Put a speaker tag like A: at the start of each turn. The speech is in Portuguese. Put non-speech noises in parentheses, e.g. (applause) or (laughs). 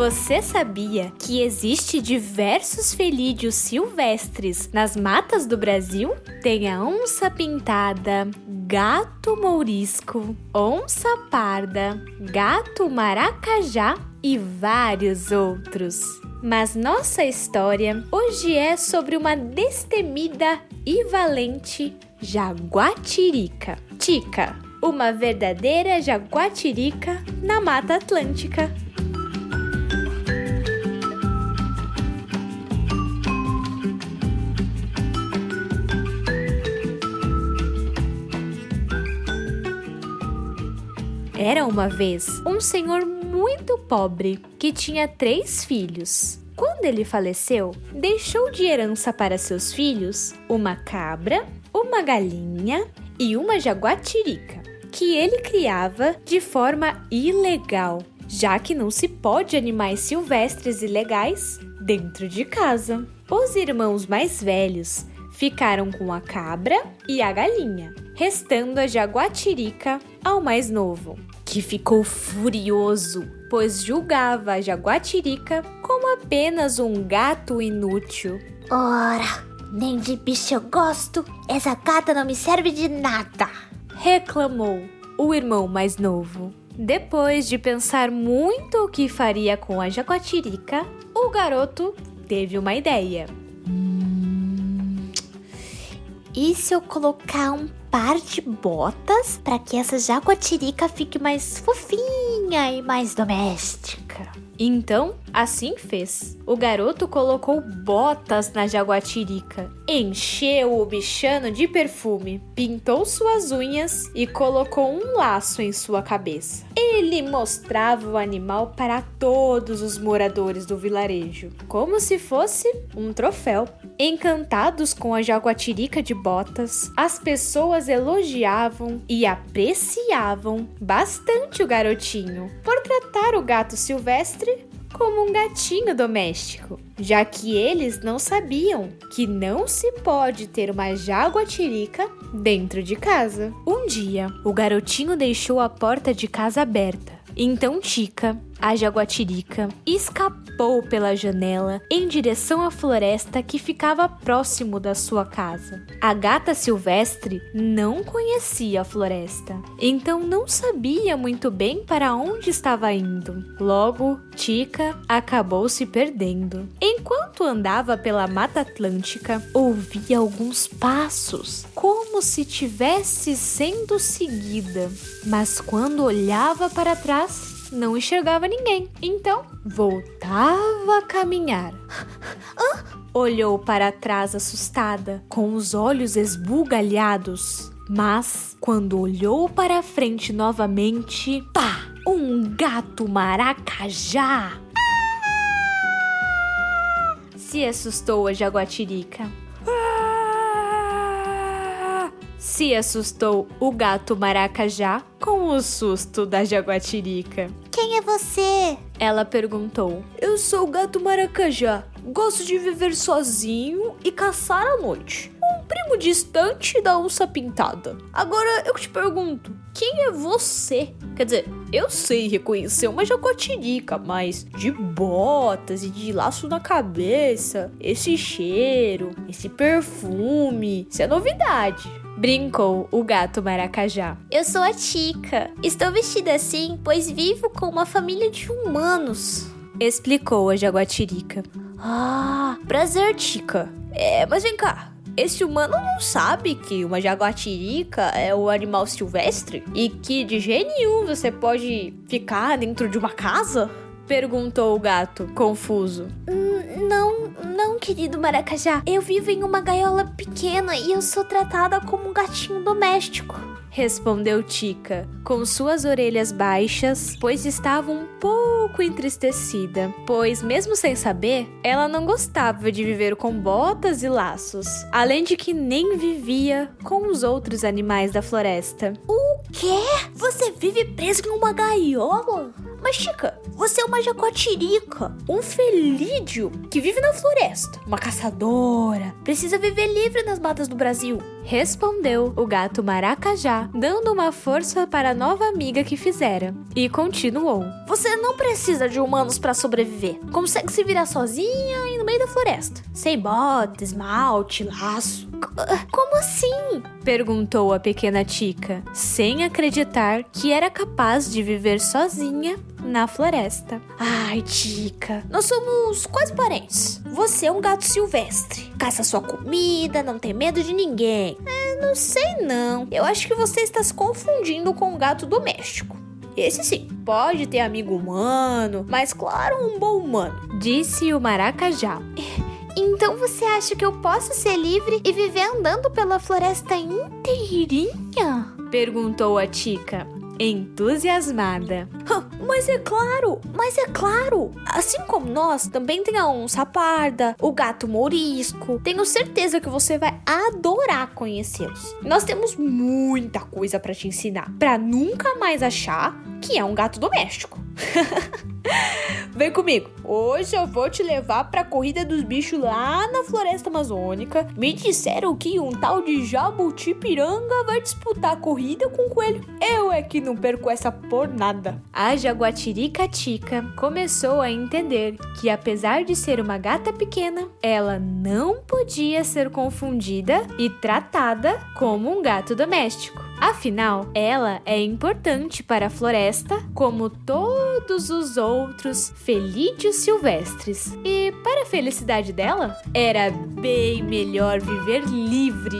A: Você sabia que existe diversos felídeos silvestres nas matas do Brasil? Tem a onça pintada, gato mourisco, onça parda, gato maracajá e vários outros. Mas nossa história hoje é sobre uma destemida e valente jaguatirica. Tica, uma verdadeira jaguatirica na Mata Atlântica. Era uma vez um senhor muito pobre que tinha três filhos. Quando ele faleceu, deixou de herança para seus filhos uma cabra, uma galinha e uma jaguatirica, que ele criava de forma ilegal, já que não se pode animais silvestres ilegais dentro de casa. Os irmãos mais velhos ficaram com a cabra e a galinha, restando a jaguatirica ao mais novo que ficou furioso, pois julgava a jaguatirica como apenas um gato inútil.
B: Ora, nem de bicho eu gosto, essa gata não me serve de nada,
A: reclamou o irmão mais novo. Depois de pensar muito o que faria com a jaguatirica, o garoto teve uma ideia.
B: E se eu colocar um par de botas para que essa jaguatirica fique mais fofinha e mais doméstica.
A: Então, assim fez. O garoto colocou botas na jaguatirica, encheu o bichano de perfume, pintou suas unhas e colocou um laço em sua cabeça. Ele mostrava o animal para todos os moradores do vilarejo, como se fosse um troféu. Encantados com a jaguatirica de botas, as pessoas elogiavam e apreciavam bastante o garotinho por tratar o gato silvestre como um gatinho doméstico, já que eles não sabiam que não se pode ter uma jaguatirica dentro de casa. Um dia, o garotinho deixou a porta de casa aberta. Então Tica, a jaguatirica, escapou pela janela em direção à floresta que ficava próximo da sua casa. A gata silvestre não conhecia a floresta, então não sabia muito bem para onde estava indo. Logo, Tica acabou se perdendo. Enquanto andava pela Mata Atlântica, ouvia alguns passos, como se tivesse sendo seguida. Mas quando olhava para trás, não enxergava ninguém. Então, voltava a caminhar. Olhou para trás assustada, com os olhos esbugalhados. Mas, quando olhou para frente novamente, pá! Um gato maracajá! Se assustou a jaguatirica. Se assustou o gato maracajá com o susto da jaguatirica.
B: Quem é você?
A: Ela perguntou.
C: Eu sou o gato maracajá. Gosto de viver sozinho e caçar à noite. Um primo distante da onça pintada. Agora eu te pergunto: quem é você? Quer dizer, eu sei reconhecer uma jaguatirica, mas de botas e de laço na cabeça, esse cheiro, esse perfume, isso é novidade.
A: Brincou o gato maracajá.
B: Eu sou a Tica. Estou vestida assim pois vivo com uma família de humanos.
A: Explicou a jaguatirica.
C: Ah, prazer, Tica. É, mas vem cá. Esse humano não sabe que uma jaguatirica é um animal silvestre e que de jeito nenhum você pode ficar dentro de uma casa?
A: Perguntou o gato, confuso.
B: Hum, não, não, querido maracajá. Eu vivo em uma gaiola pequena e eu sou tratada como um gatinho doméstico.
A: Respondeu Tica, com suas orelhas baixas, pois estava um pouco entristecida, pois, mesmo sem saber, ela não gostava de viver com botas e laços, além de que nem vivia com os outros animais da floresta.
B: O quê? Você vive preso em uma gaiola?
C: Mas, Chica, você é uma jaguatirica, um felídeo que vive na floresta, uma caçadora, precisa viver livre nas matas do Brasil.
A: Respondeu o gato Maracajá, dando uma força para a nova amiga que fizera, e continuou:
C: Você não precisa de humanos para sobreviver. Consegue se virar sozinha e no meio da floresta, sem bota, esmalte, laço. C como assim?
A: Perguntou a pequena Tica, sem acreditar que era capaz de viver sozinha na floresta.
C: Ai, Tica, nós somos quase parentes. Você é um gato silvestre, caça sua comida, não tem medo de ninguém. É, não sei não. Eu acho que você está se confundindo com um gato doméstico. Esse sim, pode ter amigo humano, mas claro, um bom humano.
A: Disse o maracajá. (laughs)
B: Então você acha que eu posso ser livre e viver andando pela floresta inteirinha?
A: Perguntou a Tica, entusiasmada.
C: Mas é claro, mas é claro. Assim como nós, também tem a onça parda, o gato mourisco. Tenho certeza que você vai adorar conhecê-los. Nós temos muita coisa para te ensinar, para nunca mais achar que é um gato doméstico. (laughs) Vem comigo. Hoje eu vou te levar pra corrida dos bichos lá na floresta amazônica. Me disseram que um tal de Jabutipiranga vai disputar a corrida com o coelho. Eu é que não perco essa por nada.
A: A jaguatirica Tica começou a entender que apesar de ser uma gata pequena, ela não podia ser confundida e tratada como um gato doméstico. Afinal, ela é importante para a floresta como todos os outros felídeos silvestres. E para a felicidade dela, era bem melhor viver livre